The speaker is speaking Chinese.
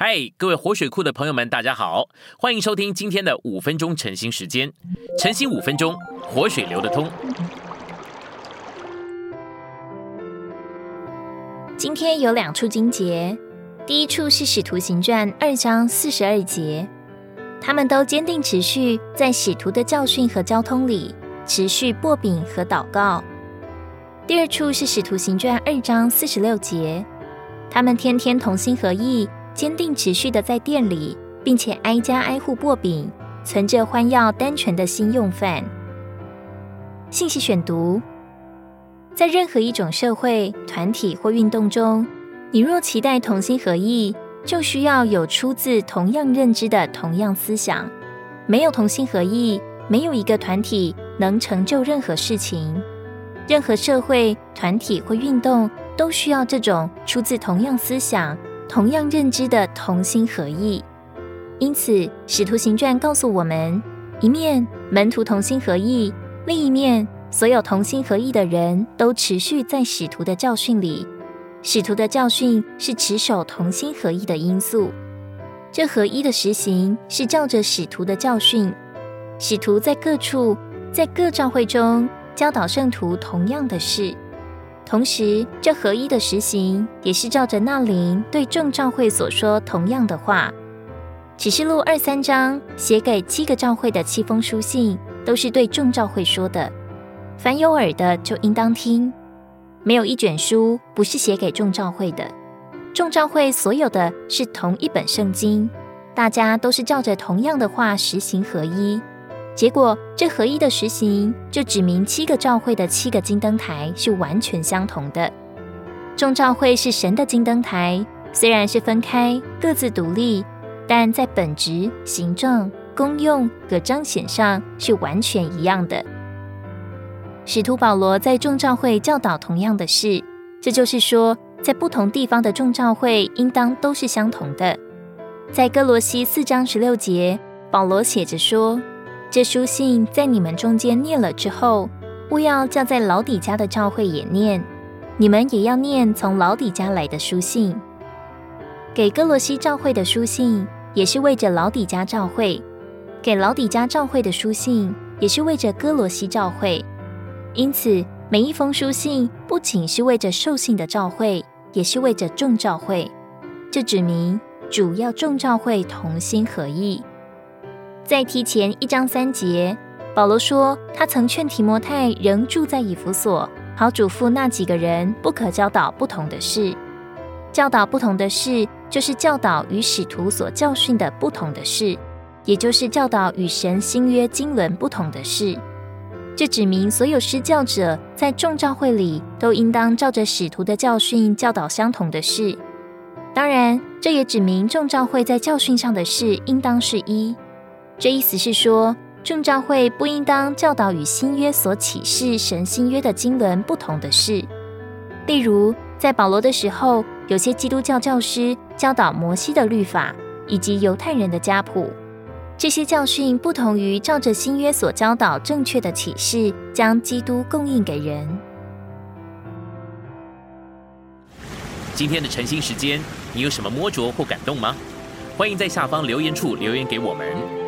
嗨，各位活水库的朋友们，大家好，欢迎收听今天的五分钟晨兴时间。晨兴五分钟，活水流得通。今天有两处经节，第一处是使徒行传二章四十二节，他们都坚定持续在使徒的教训和交通里持续擘饼和祷告。第二处是使徒行传二章四十六节，他们天天同心合意。坚定持续的在店里，并且挨家挨户擘饼，存着欢要单纯的心用饭。信息选读：在任何一种社会、团体或运动中，你若期待同心合意，就需要有出自同样认知的同样思想。没有同心合意，没有一个团体能成就任何事情。任何社会、团体或运动都需要这种出自同样思想。同样认知的同心合意，因此《使徒行传》告诉我们：一面门徒同心合意，另一面所有同心合意的人都持续在使徒的教训里。使徒的教训是持守同心合意的因素。这合一的实行是照着使徒的教训，使徒在各处在各教会中教导圣徒同样的事。同时，这合一的实行也是照着那灵对众教会所说同样的话。启示录二三章写给七个教会的七封书信，都是对众教会说的。凡有耳的就应当听。没有一卷书不是写给众教会的。众教会所有的是同一本圣经，大家都是照着同样的话实行合一。结果，这合一的实行就指明七个教会的七个金灯台是完全相同的。众教会是神的金灯台，虽然是分开、各自独立，但在本质、形状、功用和彰显上是完全一样的。使徒保罗在众教会教导同样的事，这就是说，在不同地方的众教会应当都是相同的。在哥罗西四章十六节，保罗写着说。这书信在你们中间念了之后，勿要叫在老底家的教会也念，你们也要念从老底家来的书信。给哥罗西教会的书信也是为着老底家教会，给老底家教会的书信也是为着哥罗西教会。因此，每一封书信不仅是为着受信的教会，也是为着众教会。这指明主要众教会同心合意。在提前一章三节，保罗说他曾劝提摩太仍住在以弗所，好嘱咐那几个人不可教导不同的事。教导不同的事，就是教导与使徒所教训的不同的事，也就是教导与神新约经纶不同的事。这指明所有施教者在众教会里都应当照着使徒的教训教导相同的事。当然，这也指明众教会在教训上的事应当是一。这意思是说，正教会不应当教导与新约所启示神新约的经纶不同的事。例如，在保罗的时候，有些基督教教师教导摩西的律法以及犹太人的家谱，这些教训不同于照着新约所教导正确的启示，将基督供应给人。今天的晨兴时间，你有什么摸着或感动吗？欢迎在下方留言处留言给我们。